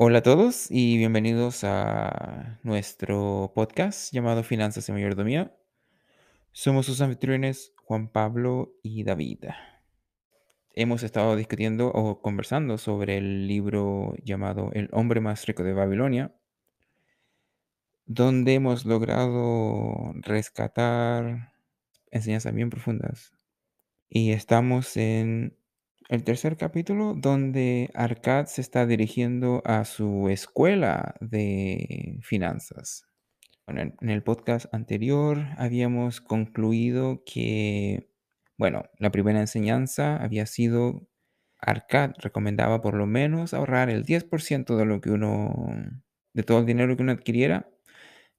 Hola a todos y bienvenidos a nuestro podcast llamado Finanzas y Mayordomía. Somos sus anfitriones Juan Pablo y David. Hemos estado discutiendo o conversando sobre el libro llamado El hombre más rico de Babilonia, donde hemos logrado rescatar enseñanzas bien profundas. Y estamos en el tercer capítulo donde Arcad se está dirigiendo a su escuela de finanzas. En el podcast anterior habíamos concluido que, bueno, la primera enseñanza había sido Arcad recomendaba por lo menos ahorrar el 10% de lo que uno, de todo el dinero que uno adquiriera,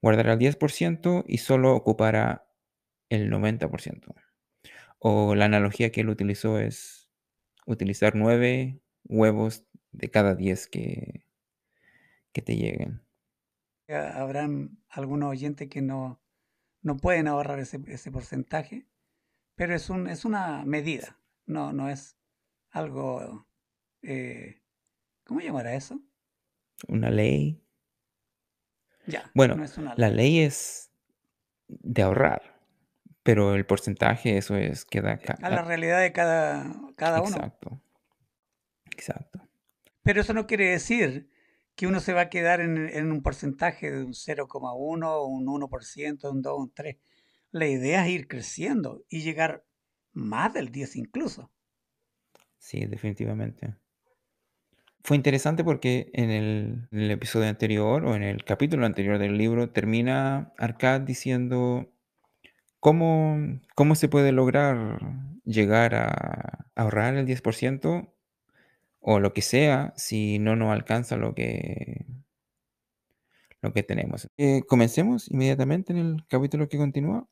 guardar el 10% y solo ocupara el 90%. O la analogía que él utilizó es utilizar nueve huevos de cada 10 que, que te lleguen. Ha- Habrán algunos oyentes que no, no pueden ahorrar ese, ese porcentaje, pero es, un, es una medida, no, no es algo, eh, ¿cómo llamará eso? Una ley. Ya, Bueno, no es una la ley. ley es de ahorrar, pero el porcentaje, eso es, queda acá. A la realidad de cada, cada uno. Exacto. Exacto. Pero eso no quiere decir que uno se va a quedar en, en un porcentaje de un 0,1, un 1%, un 2, un 3. La idea es ir creciendo y llegar más del 10 incluso. Sí, definitivamente. Fue interesante porque en el, en el episodio anterior o en el capítulo anterior del libro termina Arcad diciendo cómo, cómo se puede lograr llegar a ahorrar el 10% o lo que sea si no nos alcanza lo que, lo que tenemos. Eh, comencemos inmediatamente en el capítulo que continúa.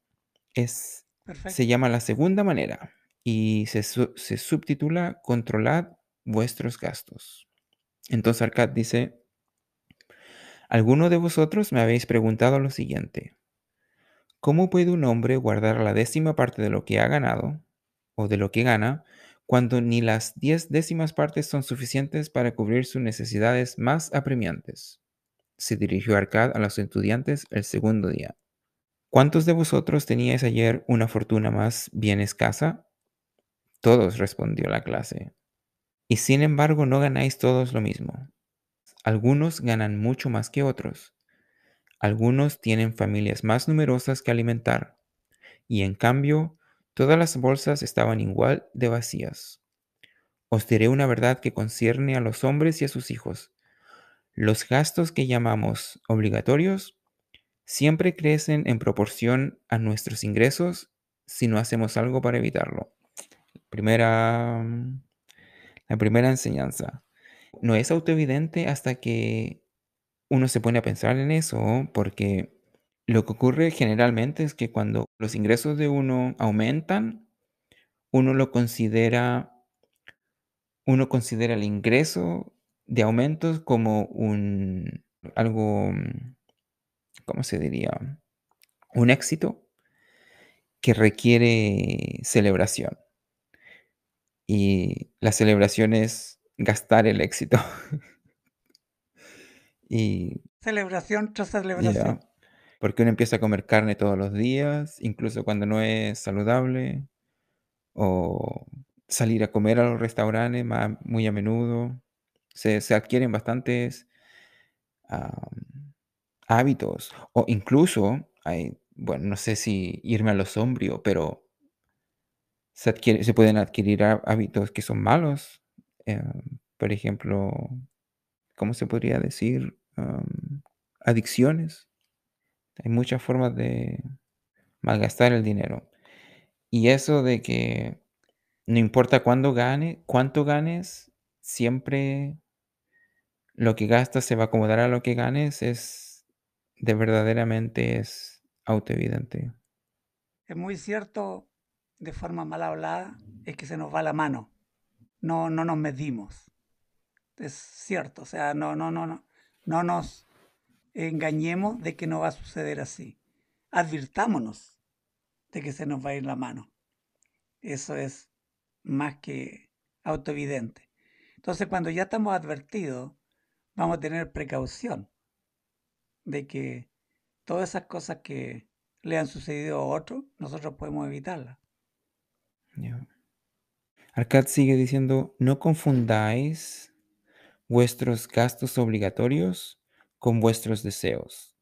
Es, Perfecto. se llama La Segunda Manera y se, se subtitula Controlad vuestros gastos. Entonces Arcad dice, alguno de vosotros me habéis preguntado lo siguiente, ¿cómo puede un hombre guardar la décima parte de lo que ha ganado o de lo que gana cuando ni las diez décimas partes son suficientes para cubrir sus necesidades más apremiantes? Se dirigió Arcad a los estudiantes el segundo día. ¿Cuántos de vosotros teníais ayer una fortuna más bien escasa? Todos, respondió la clase. Y sin embargo no ganáis todos lo mismo. Algunos ganan mucho más que otros. Algunos tienen familias más numerosas que alimentar. Y en cambio, todas las bolsas estaban igual de vacías. Os diré una verdad que concierne a los hombres y a sus hijos. Los gastos que llamamos obligatorios siempre crecen en proporción a nuestros ingresos si no hacemos algo para evitarlo. Primera, la primera enseñanza. No es autoevidente hasta que uno se pone a pensar en eso, porque lo que ocurre generalmente es que cuando los ingresos de uno aumentan, uno lo considera, uno considera el ingreso de aumentos como un algo, ¿cómo se diría? Un éxito que requiere celebración. Y la celebración es gastar el éxito. y Celebración tras celebración. ya, porque uno empieza a comer carne todos los días, incluso cuando no es saludable, o salir a comer a los restaurantes muy a menudo. Se, se adquieren bastantes hábitos, o incluso hay, bueno, no sé si irme a lo sombrío, pero se, adquiere- se pueden adquirir há- hábitos que son malos. eh, por ejemplo, ¿cómo se podría decir? Adicciones. Hay muchas formas de malgastar el dinero. Y eso de que no importa cuándo gane, cuánto ganes, siempre lo que gastas se va a acomodar a lo que ganes, es de verdaderamente es autoevidente. Es muy cierto, de forma mal hablada, es que se nos va la mano. No, no nos medimos. Es cierto, o sea, no, no, no, no, no nos engañemos de que no va a suceder así. Advirtámonos de que se nos va a ir la mano. Eso es más que autoevidente. Entonces, cuando ya estamos advertidos, vamos a tener precaución de que todas esas cosas que le han sucedido a otros, nosotros podemos evitarlas. Ya. Arcad sigue diciendo, no confundáis vuestros gastos obligatorios con vuestros deseos.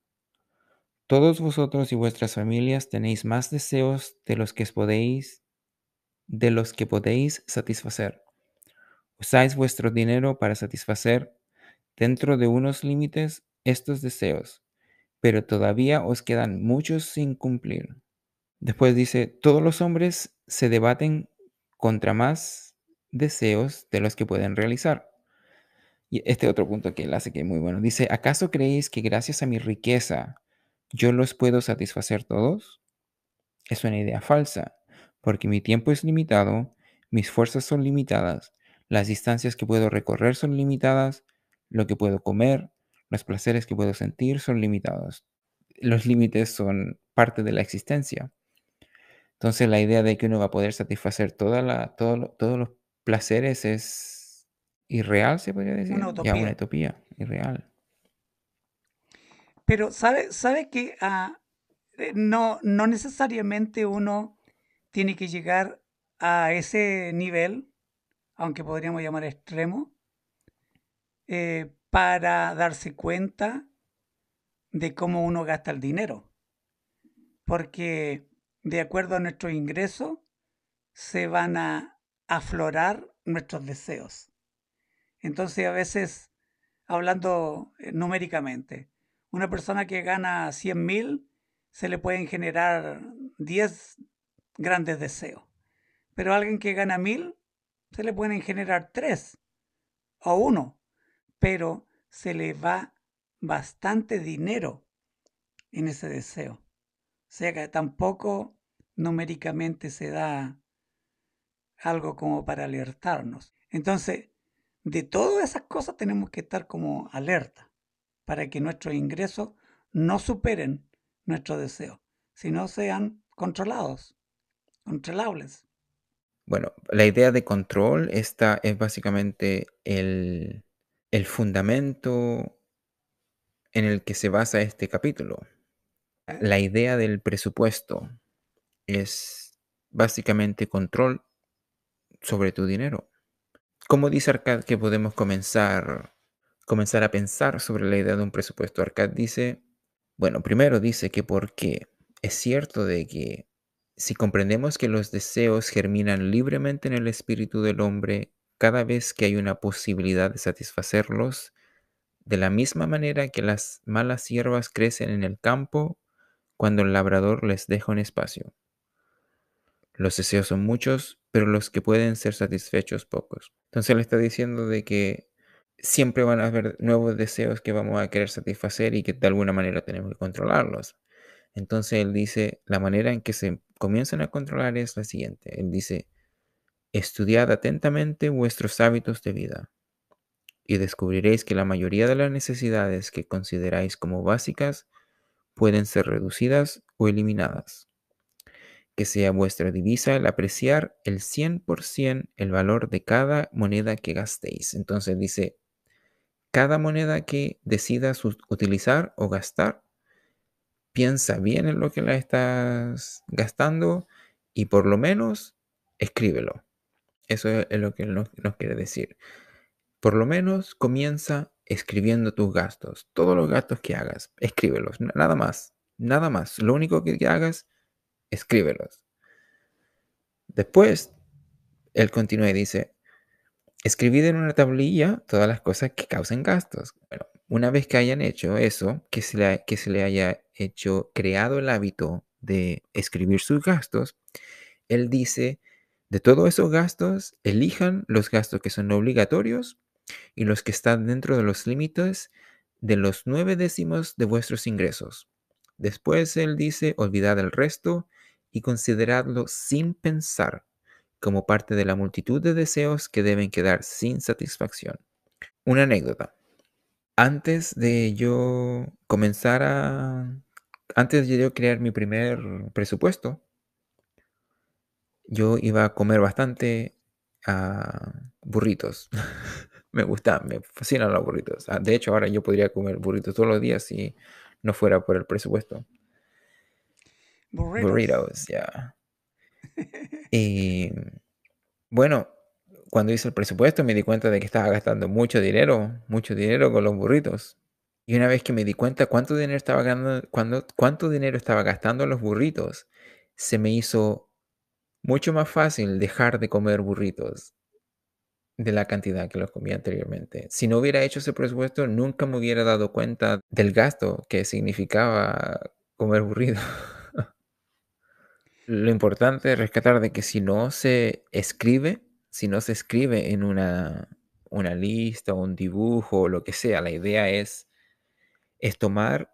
Todos vosotros y vuestras familias tenéis más deseos de los que podéis de los que podéis satisfacer. Usáis vuestro dinero para satisfacer dentro de unos límites estos deseos, pero todavía os quedan muchos sin cumplir. Después dice, todos los hombres se debaten contra más deseos de los que pueden realizar. Y este otro punto que él hace que es muy bueno. Dice, ¿acaso creéis que gracias a mi riqueza yo los puedo satisfacer todos? Es una idea falsa, porque mi tiempo es limitado, mis fuerzas son limitadas, las distancias que puedo recorrer son limitadas, lo que puedo comer, los placeres que puedo sentir son limitados. Los límites son parte de la existencia. Entonces la idea de que uno va a poder satisfacer todos los placeres es irreal, se podría decir. Una Ya, una utopía. utopía, irreal. Pero sabe, sabe que ah, eh, no, no necesariamente uno tiene que llegar a ese nivel, aunque podríamos llamar extremo, eh, para darse cuenta de cómo uno gasta el dinero. Porque de acuerdo a nuestros ingresos se van a aflorar nuestros deseos. Entonces a veces, hablando eh, numéricamente, una persona que gana 100 mil se le pueden generar 10 grandes deseos. Pero a alguien que gana mil se le pueden generar 3 o 1. Pero se le va bastante dinero en ese deseo. O sea que tampoco numéricamente se da algo como para alertarnos. Entonces, de todas esas cosas tenemos que estar como alerta para que nuestros ingresos no superen nuestros deseos, sino sean controlados, controlables. Bueno, la idea de control esta es básicamente el, el fundamento en el que se basa este capítulo. La idea del presupuesto es básicamente control sobre tu dinero. ¿Cómo dice Arcad que podemos comenzar, comenzar a pensar sobre la idea de un presupuesto? Arcad dice, bueno, primero dice que porque es cierto de que si comprendemos que los deseos germinan libremente en el espíritu del hombre cada vez que hay una posibilidad de satisfacerlos, de la misma manera que las malas hierbas crecen en el campo cuando el labrador les deja un espacio. Los deseos son muchos, pero los que pueden ser satisfechos pocos. Entonces él está diciendo de que siempre van a haber nuevos deseos que vamos a querer satisfacer y que de alguna manera tenemos que controlarlos. Entonces él dice, la manera en que se comienzan a controlar es la siguiente. Él dice, estudiad atentamente vuestros hábitos de vida y descubriréis que la mayoría de las necesidades que consideráis como básicas pueden ser reducidas o eliminadas. Que sea vuestra divisa el apreciar el 100% el valor de cada moneda que gastéis. Entonces dice, cada moneda que decidas utilizar o gastar, piensa bien en lo que la estás gastando y por lo menos escríbelo. Eso es lo que nos, nos quiere decir. Por lo menos comienza escribiendo tus gastos, todos los gastos que hagas, escríbelos, nada más, nada más. Lo único que hagas, escríbelos. Después, él continúa y dice, escribid en una tablilla todas las cosas que causen gastos. Bueno, una vez que hayan hecho eso, que se, le, que se le haya hecho, creado el hábito de escribir sus gastos, él dice, de todos esos gastos, elijan los gastos que son obligatorios y los que están dentro de los límites de los nueve décimos de vuestros ingresos. Después él dice, olvidad el resto y consideradlo sin pensar como parte de la multitud de deseos que deben quedar sin satisfacción. Una anécdota. Antes de yo comenzar a... Antes de yo crear mi primer presupuesto, yo iba a comer bastante a burritos. me gusta, me fascinan los burritos. Ah, De hecho, ahora yo podría comer burritos todos los días si no fuera por el presupuesto. Burritos. Ya. Y bueno, cuando hice el presupuesto me di cuenta de que estaba gastando mucho dinero, mucho dinero con los burritos. Y una vez que me di cuenta cuánto dinero estaba ganando, cuando, cuánto dinero estaba gastando los burritos, se me hizo mucho más fácil dejar de comer burritos de la cantidad que los comía anteriormente. Si no hubiera hecho ese presupuesto, nunca me hubiera dado cuenta del gasto que significaba comer burritos. Lo importante es rescatar de que si no se escribe, si no se escribe en una, una lista o un dibujo o lo que sea, la idea es, es tomar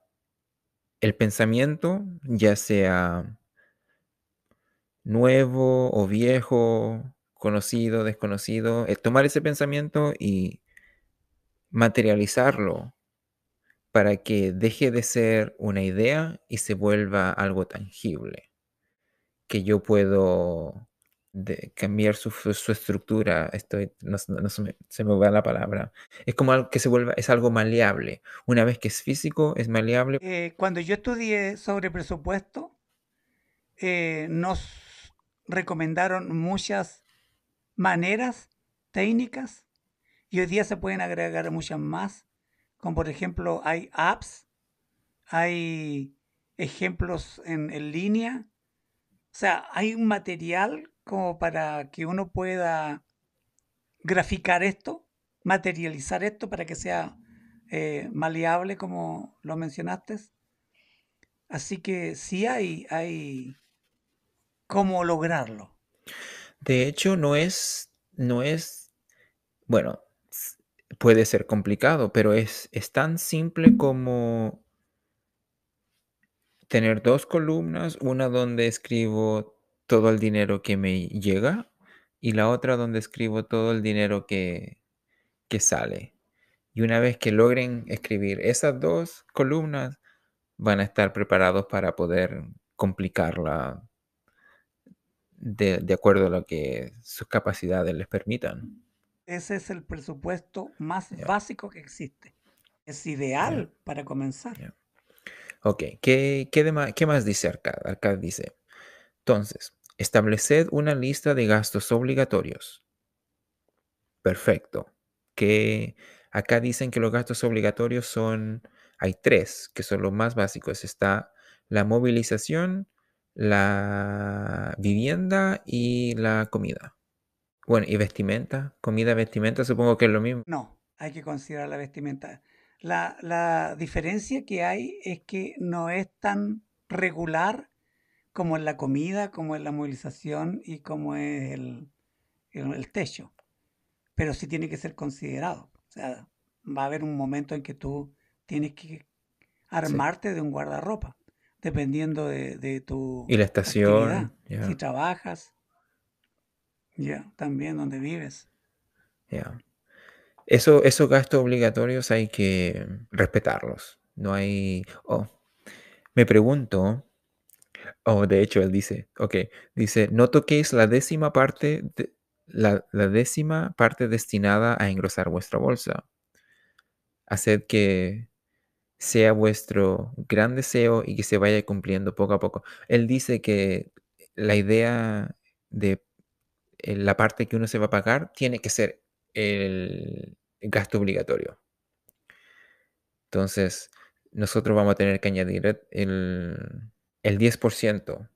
el pensamiento, ya sea nuevo o viejo, conocido, desconocido, es tomar ese pensamiento y materializarlo para que deje de ser una idea y se vuelva algo tangible, que yo puedo cambiar su, su estructura, estoy, no, se- me, se me va la palabra, es como algo que se vuelva, es algo maleable, una vez que es físico, es maleable, Eh, cuando yo estudié sobre presupuesto, eh, nos recomendaron muchas maneras, técnicas, y hoy día se pueden agregar muchas más, como por ejemplo hay apps, hay ejemplos en, en línea, o sea, hay un material como para que uno pueda graficar esto, materializar esto para que sea eh, maleable como lo mencionaste. Así que sí hay, hay cómo lograrlo. De hecho, no es, no es, bueno, puede ser complicado, pero es, es tan simple como tener dos columnas, una donde escribo todo el dinero que me llega y la otra donde escribo todo el dinero que, que sale. Y una vez que logren escribir esas dos columnas, van a estar preparados para poder complicarla de, de acuerdo a lo que sus capacidades les permitan. Ese es el presupuesto más básico que existe. Es ideal para comenzar. Ok, ¿qué, qué, qué más dice Arcad? Arcad dice, entonces, estableced una lista de gastos obligatorios. Perfecto. Que acá dicen que los gastos obligatorios son, hay tres, que son los más básicos. Está la movilización, la vivienda y la comida. Bueno, y vestimenta, comida, vestimenta, supongo que es lo mismo. No, hay que considerar la vestimenta. La, la diferencia que hay es que no es tan regular como en la comida, como en la movilización y como es el, el, el techo. Pero sí tiene que ser considerado. O sea, va a haber un momento en que tú tienes que armarte de un guardarropa, dependiendo de, de tu Y la estación. Si trabajas, ya, también donde vives. ya. Eso, esos gastos obligatorios hay que respetarlos. No hay. Oh, me pregunto. Oh, de hecho, él dice, ok, dice, no toquéis la décima parte, de- la, la décima parte destinada a engrosar vuestra bolsa. Haced que sea vuestro gran deseo y que se vaya cumpliendo poco a poco. Él dice que la idea de eh, la parte que uno se va a pagar tiene que ser el gasto obligatorio. Entonces, nosotros vamos a tener que añadir el, el 10%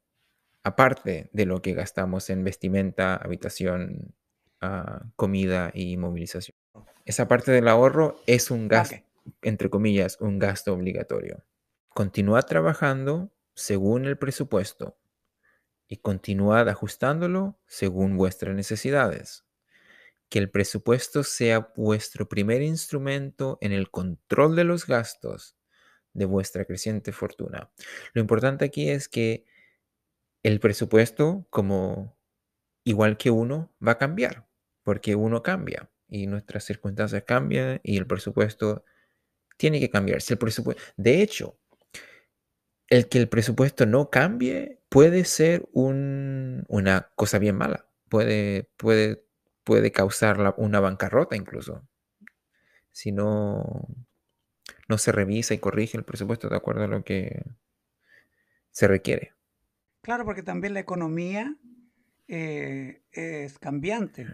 aparte de lo que gastamos en vestimenta, habitación, ah, comida y movilización. Esa parte del ahorro es un gasto, Ok. entre comillas, un gasto obligatorio. Continuad trabajando según el presupuesto y continuad ajustándolo según vuestras necesidades. Que el presupuesto sea vuestro primer instrumento en el control de los gastos de vuestra creciente fortuna. Lo importante aquí es que el presupuesto, como igual que uno, va a cambiar, porque uno cambia y nuestras circunstancias cambian y el presupuesto tiene que cambiar. Si el presupuesto, de hecho, el que el presupuesto no cambie puede ser un- una cosa bien mala. Puede, puede, puede causar la- una bancarrota incluso. si no, no se revisa y corrige el presupuesto de acuerdo a lo que se requiere. Claro, porque también la economía eh, es cambiante.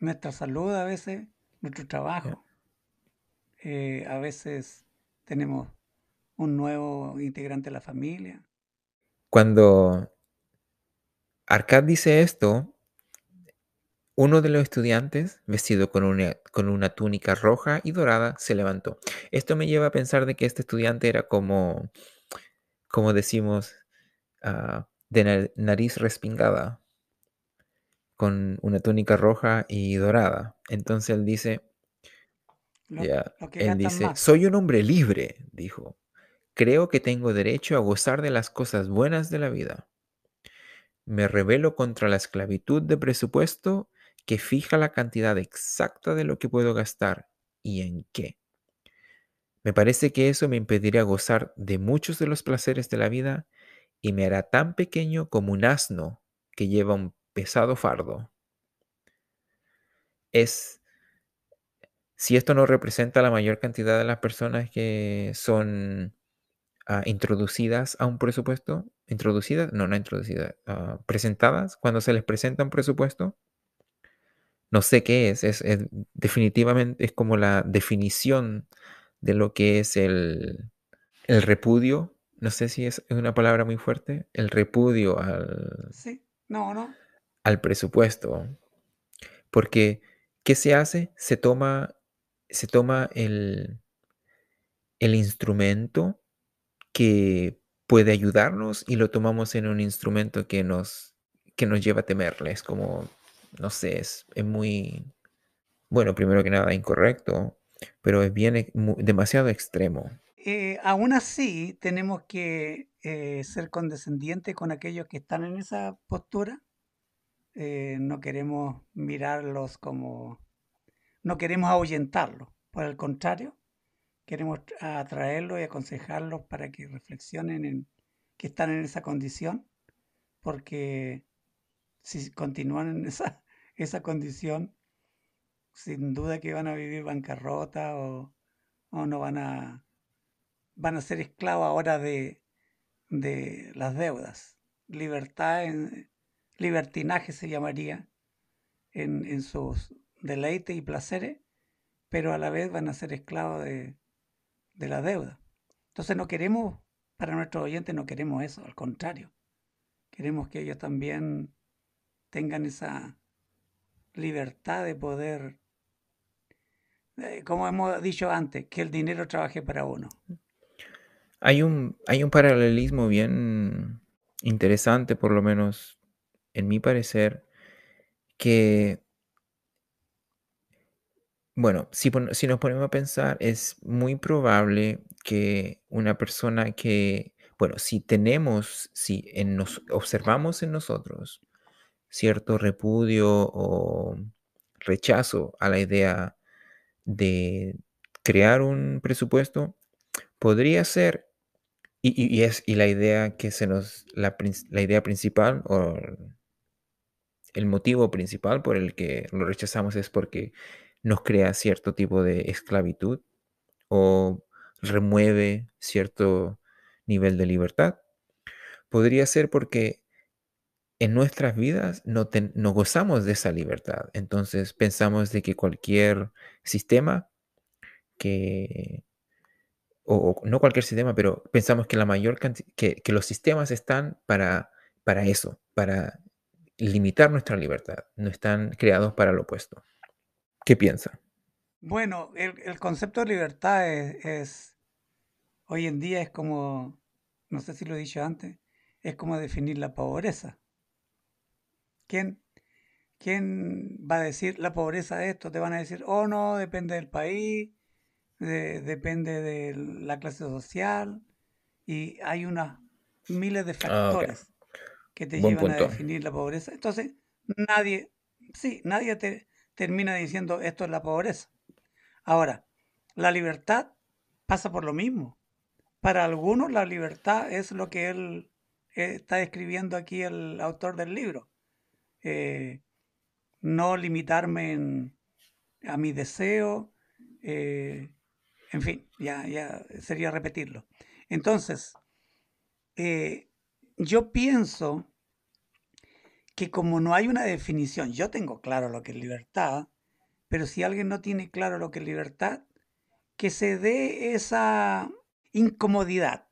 Nuestra salud a veces, nuestro trabajo, eh, a veces tenemos un nuevo integrante de la familia. Cuando Arcad dice esto, uno de los estudiantes, vestido con una, con una túnica roja y dorada, se levantó. Esto me lleva a pensar de que este estudiante era como, como decimos, ah, de nariz respingada, con una túnica roja y dorada. Entonces él dice, él dice, soy un hombre libre, dijo. Creo que tengo derecho a gozar de las cosas buenas de la vida. Me rebelo contra la esclavitud de presupuesto que fija la cantidad exacta de lo que puedo gastar y en qué. Me parece que eso me impedirá gozar de muchos de los placeres de la vida y me hará tan pequeño como un asno que lleva un pesado fardo. Es si esto no representa la mayor cantidad de las personas que son Ah, introducidas a un presupuesto, introducidas, no, no introducidas, ah, presentadas cuando se les presenta un presupuesto. No sé qué es, es, definitivamente es como la definición de lo que es el, el repudio. No sé si es una palabra muy fuerte, el repudio al, sí. no, no. al presupuesto. Porque, ¿qué se hace? Se toma, se toma el, el instrumento que puede ayudarnos y lo tomamos en un instrumento que nos, que nos lleva a temerle. Es como, no sé, es, muy, bueno, primero que nada, incorrecto, pero es bien demasiado extremo. Eh, aún así, tenemos que eh, ser condescendientes con aquellos que están en esa postura. Eh, no queremos mirarlos como... No queremos ahuyentarlos. Por el contrario, queremos atraerlos y aconsejarlos para que reflexionen en que están en esa condición, porque si continúan en esa, esa condición, sin duda que van a vivir bancarrota o, no van a, van a ser esclavos ahora de, de las deudas. Libertad, libertinaje se llamaría en, en sus deleites y placeres, pero a la vez van a ser esclavos de, de la deuda. Entonces no queremos, para nuestros oyentes no queremos eso, al contrario. Queremos que ellos también tengan esa libertad de poder, eh, como hemos dicho antes, que el dinero trabaje para uno. Hay un, hay un paralelismo bien interesante, por lo menos en mi parecer, que bueno, si, nos ponemos a pensar, es muy probable que una persona que, bueno, si tenemos, si en nos observamos en nosotros cierto repudio o rechazo a la idea de crear un presupuesto, podría ser, y, es y la idea que se nos, la, la idea principal o el motivo principal por el que lo rechazamos es porque nos crea cierto tipo de esclavitud o remueve cierto nivel de libertad. Podría ser porque en nuestras vidas no, gozamos de esa libertad. Entonces pensamos de que cualquier sistema que, o, no cualquier sistema, pero pensamos que la mayor que, que los sistemas están para, para eso, para limitar nuestra libertad, no están creados para lo opuesto. ¿Qué piensa? Bueno, el, concepto de libertad es, hoy en día es como, no sé si lo he dicho antes, es como definir la pobreza. ¿Quién, quién va a decir la pobreza de esto? Te van a decir, oh no, depende del país, depende de la clase social, y hay unas miles de ah, factores que te llevan a definir la pobreza. Entonces, nadie, sí, nadie te, termina diciendo esto es la pobreza. Ahora, la libertad pasa por lo mismo. Para algunos la libertad es lo que él eh, está escribiendo aquí el autor del libro. Eh, no limitarme a mi deseo, Eh, en fin, ya, ya sería repetirlo. Entonces, eh, yo pienso que como no hay una definición, yo tengo claro lo que es libertad, pero si alguien no tiene claro lo que es libertad, que se dé esa incomodidad,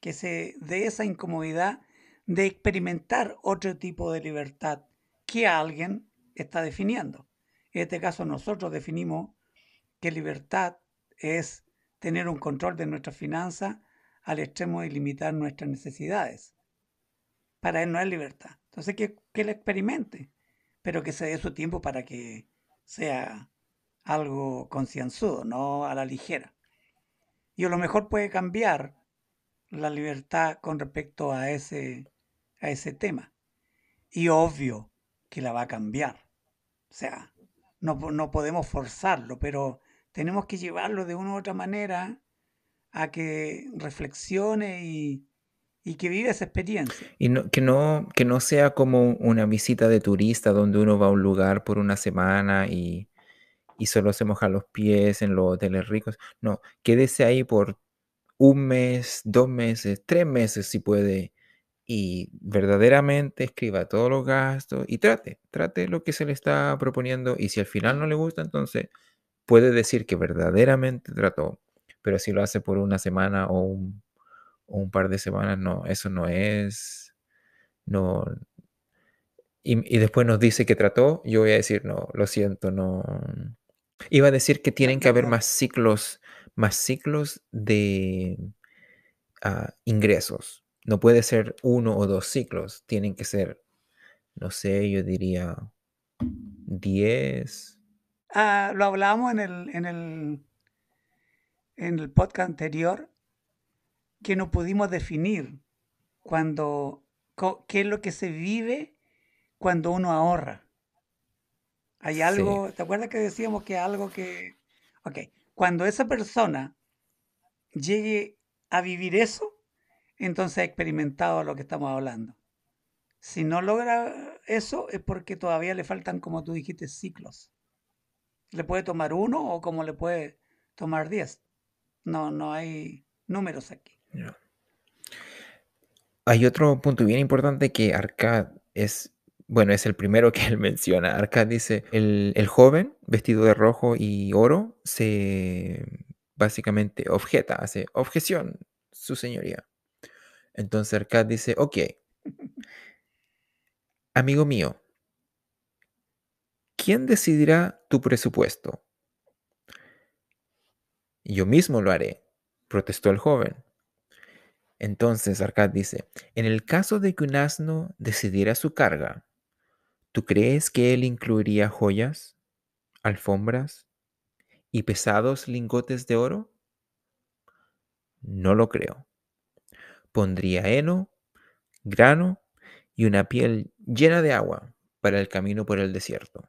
que se dé esa incomodidad de experimentar otro tipo de libertad que alguien está definiendo. En este caso nosotros definimos que libertad es tener un control de nuestras finanzas al extremo de limitar nuestras necesidades. Para él no es libertad. Entonces que, que él experimente, pero que se dé su tiempo para que sea algo concienzudo, no a la ligera. Y a lo mejor puede cambiar la libertad con respecto a ese, a ese tema. Y obvio que la va a cambiar. O sea, no, no podemos forzarlo, pero tenemos que llevarlo de una u otra manera a que reflexione y, y que viva esa experiencia. Y no, que, no, que no sea como una visita de turista donde uno va a un lugar por una semana y, y solo se moja los pies en los hoteles ricos. No, quédese ahí por un mes, dos meses, tres meses si puede y verdaderamente escriba todos los gastos y trate, trate lo que se le está proponiendo y si al final no le gusta, entonces puede decir que verdaderamente trató, pero si lo hace por una semana o un, par de semanas, no, eso no es, no. Y, después nos dice que trató, yo voy a decir, no, lo siento, no. Iba a decir que tienen que haber más ciclos, más ciclos de ah, ingresos. No puede ser uno o dos ciclos, tienen que ser, no sé, yo diría 10, Ah, lo hablábamos en el, en el, en el podcast anterior, que no pudimos definir cuando, qué es lo que se vive cuando uno ahorra. Hay algo, ¿te acuerdas que decíamos que algo que... Ok, cuando esa persona llegue a vivir eso, entonces ha experimentado lo que estamos hablando. Si no logra eso es porque todavía le faltan, como tú dijiste, ciclos le puede tomar uno o como le puede tomar diez. No, no hay números aquí. Hay otro punto bien importante que Arcad es, bueno, es el primero que él menciona. Arcad dice, el, el joven vestido de rojo y oro se básicamente objeta, hace objeción, su señoría. Entonces Arcad dice, ok, amigo mío, ¿quién decidirá tu presupuesto? Yo mismo lo haré, protestó el joven. Entonces Arcad dice, en el caso de que un asno decidiera su carga, ¿tú crees que él incluiría joyas, alfombras y pesados lingotes de oro? No lo creo. Pondría heno, grano y una piel llena de agua para el camino por el desierto.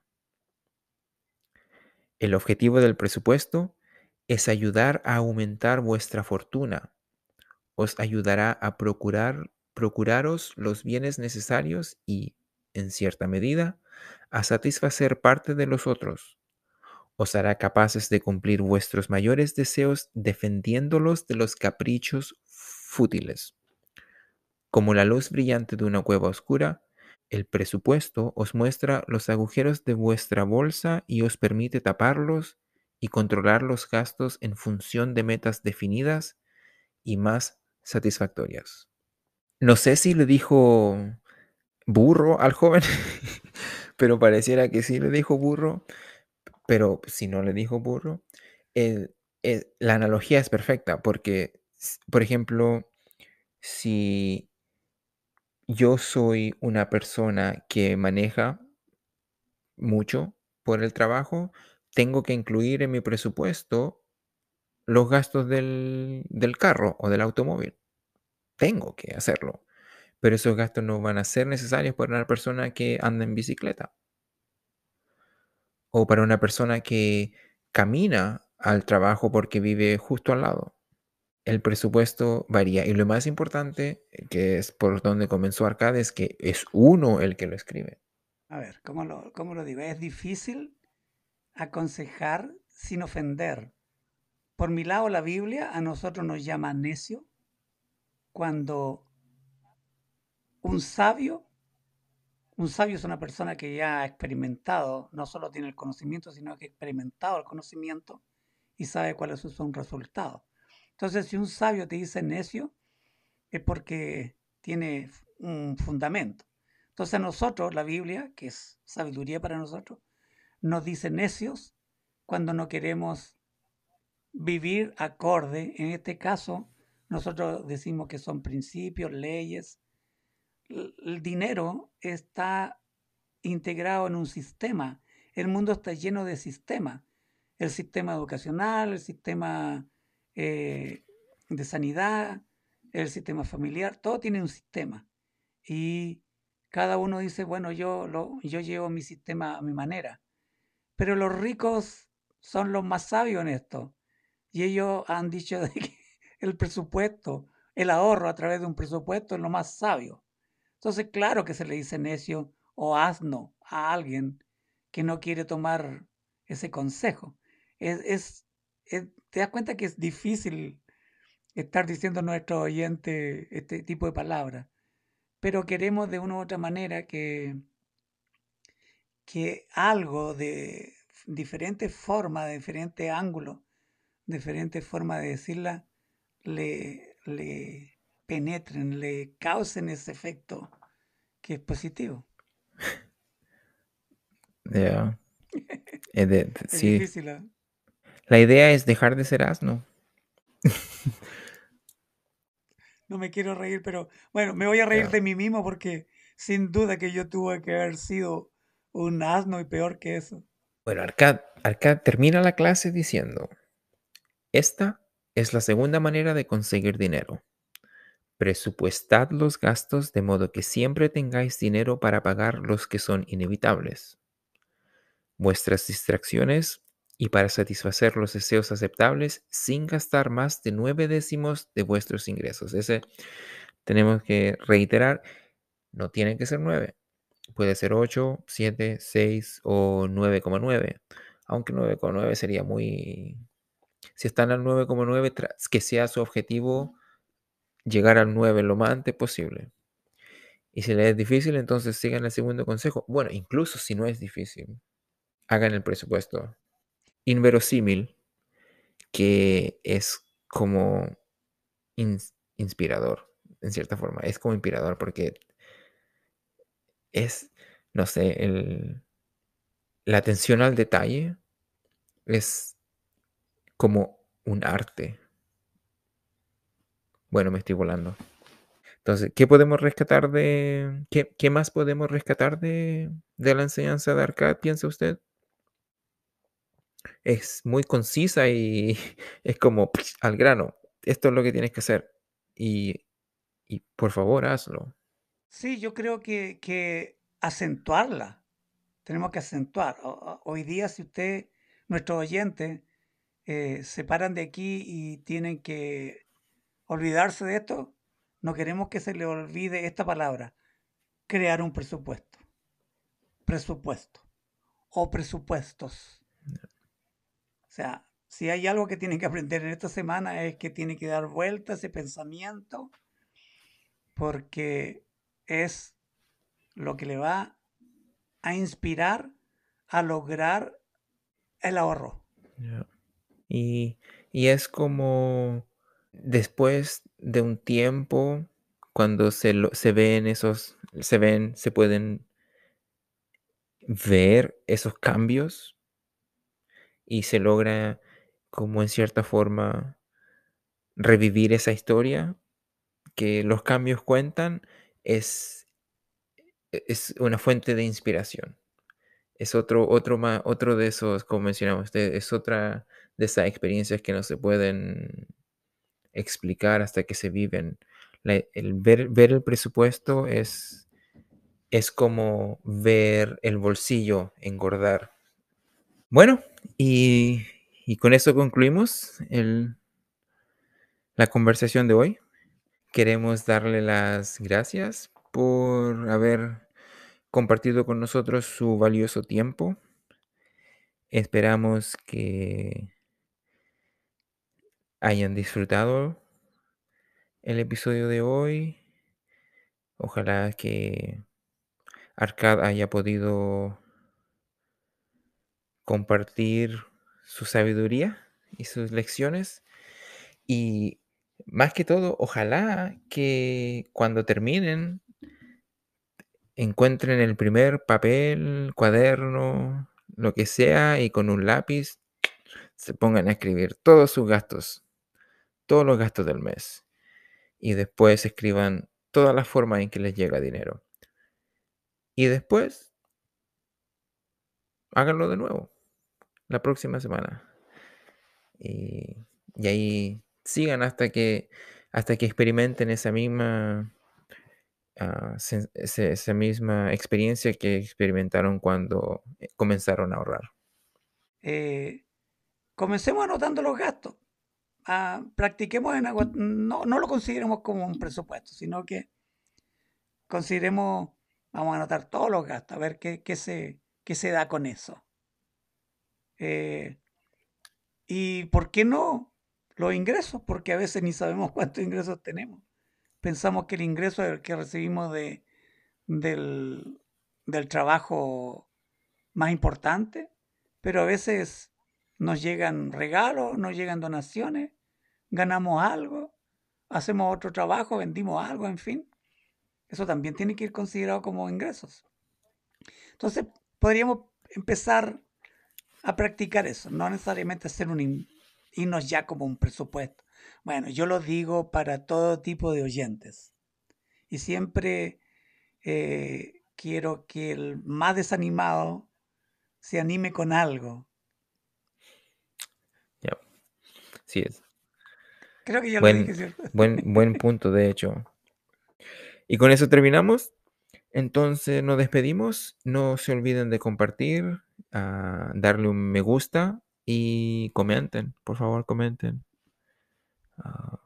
El objetivo del presupuesto es ayudar a aumentar vuestra fortuna. Os ayudará a procurar, procuraros los bienes necesarios y, en cierta medida, a satisfacer parte de los otros. Os hará capaces de cumplir vuestros mayores deseos defendiéndolos de los caprichos fútiles. Como la luz brillante de una cueva oscura, el presupuesto os muestra los agujeros de vuestra bolsa y os permite taparlos y controlar los gastos en función de metas definidas y más satisfactorias. No sé si le dijo burro al joven, pero pareciera que sí le dijo burro, pero si no le dijo burro, la analogía es perfecta porque, por ejemplo, si yo soy una persona que maneja mucho por el trabajo, tengo que incluir en mi presupuesto los gastos del, carro o del automóvil. Tengo que hacerlo. Pero esos gastos no van a ser necesarios para una persona que anda en bicicleta. O para una persona que camina al trabajo porque vive justo al lado el presupuesto varía. Y lo más importante, que es por donde comenzó Arcade, es que es uno el que lo escribe. A ver, ¿cómo lo, cómo lo digo? Es difícil aconsejar sin ofender. Por mi lado, la Biblia a nosotros nos llama necio cuando un sabio, un sabio es una persona que ya ha experimentado, no solo tiene el conocimiento, sino que ha experimentado el conocimiento y sabe cuáles son los resultados. Entonces, si un sabio te dice necio, es porque tiene un fundamento. Entonces nosotros, la Biblia, que es sabiduría para nosotros, nos dice necios cuando no queremos vivir acorde. En este caso, nosotros decimos que son principios, leyes. El dinero está integrado en un sistema. El mundo está lleno de sistemas. El sistema educacional, el sistema eh, de sanidad, el sistema familiar, todo tiene un sistema. Y cada uno dice, bueno, yo, lo, yo llevo mi sistema a mi manera. Pero los ricos son los más sabios en esto. Y ellos han dicho que el presupuesto, el ahorro a través de un presupuesto es lo más sabio. Entonces, claro que se le dice necio o asno a alguien que no quiere tomar ese consejo. Es, te das cuenta que es difícil estar diciendo a nuestro oyente este tipo de palabras pero queremos de una u otra manera que, que algo de diferentes formas, de diferentes ángulos, diferentes formas de decirla, le, le penetren, le causen ese efecto que es positivo. Ya. Es, difícil. La idea es dejar de ser asno. no me quiero reír, pero bueno, me voy a reír de mí mismo porque sin duda que yo tuve que haber sido un asno y peor que eso. Bueno, Arcad, Arcad termina la clase diciendo, esta es la segunda manera de conseguir dinero. Presupuestad los gastos de modo que siempre tengáis dinero para pagar los que son inevitables. Vuestras distracciones y para satisfacer los deseos aceptables sin gastar más de nueve décimos de vuestros ingresos. Ese tenemos que reiterar, no tiene que ser nueve. Puede ser 8, 7, 6 o 9,9. Aunque 9,9 sería muy... Si están al 9,9, que sea su objetivo llegar al 9 lo más antes posible. Y si les es difícil, entonces sigan el segundo consejo. Bueno, incluso si no es difícil, hagan el presupuesto inverosímil que es como inspirador, en cierta forma. Es como inspirador porque es, no sé, el, la atención al detalle es como un arte. Bueno, me estoy volando. Entonces, ¿qué podemos rescatar de... ¿Qué, qué más podemos rescatar de, de la enseñanza de Arcad, piensa usted? Es muy concisa y es como al grano. Esto es lo que tienes que hacer. Y, por favor, hazlo. Sí, yo creo que, que acentuarla. Tenemos que acentuar. Hoy día, si usted, nuestros oyentes, eh, se paran de aquí y tienen que olvidarse de esto, no queremos que se le olvide esta palabra, crear un presupuesto. Presupuesto. O presupuestos. Sea, si hay algo que tienen que aprender en esta semana es que tiene que dar vuelta ese pensamiento porque es lo que le va a inspirar a lograr el ahorro. Y, y, es como después de un tiempo, cuando se, lo, se ven esos, se ven, se pueden ver esos cambios y se logra como en cierta forma revivir esa historia que los cambios cuentan es, e-, es una fuente de inspiración. Es otro, otro, otro de esos, como mencionaba usted, es otra de esas experiencias que no se pueden explicar hasta que se viven. el ver, ver, el presupuesto es, es como ver el bolsillo engordar. Bueno, y, con eso concluimos la conversación de hoy. Queremos darle las gracias por haber compartido con nosotros su valioso tiempo. Esperamos que hayan disfrutado el episodio de hoy. Ojalá que Arcad haya podido compartir su sabiduría y sus lecciones. Y más que todo, ojalá que cuando terminen encuentren el primer papel, cuaderno, lo que sea, y con un lápiz se pongan a escribir todos sus gastos, todos los gastos del mes. Y después escriban todas las formas en que les llega dinero. Y después, háganlo de nuevo, la próxima semana. Y, y ahí sigan hasta que, hasta que experimenten esa misma, ese- esa misma experiencia que experimentaron cuando eh, comenzaron a ahorrar. Eh, comencemos anotando los gastos. Ah, practiquemos en agua. No, no lo consideremos como un presupuesto, sino que consideremos, vamos a anotar todos los gastos, a ver qué, qué se, qué se da con eso. Eh, y por qué no los ingresos, porque a veces ni sabemos cuántos ingresos tenemos. Pensamos que el ingreso es el que recibimos de, del, del trabajo más importante, pero a veces nos llegan regalos, nos llegan donaciones, ganamos algo, hacemos otro trabajo, vendimos algo, en fin. Eso también tiene que ir considerado como ingresos. Entonces, podríamos empezar a practicar eso, no necesariamente hacer un irnos ya como un presupuesto. Bueno, yo lo digo para todo tipo de oyentes. Y siempre eh, quiero que el más desanimado se anime con algo. Ya. Sí, es. Creo que ya lo Buen, dije, ¿cierto? buen, buen punto, de hecho. Y con eso terminamos. Entonces nos despedimos. No se olviden de compartir, darle un me gusta y comenten. Por favor, comenten. Ah,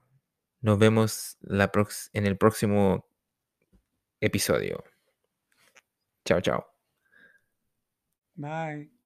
nos vemos la en el próximo episodio. Chao, chao. Bye.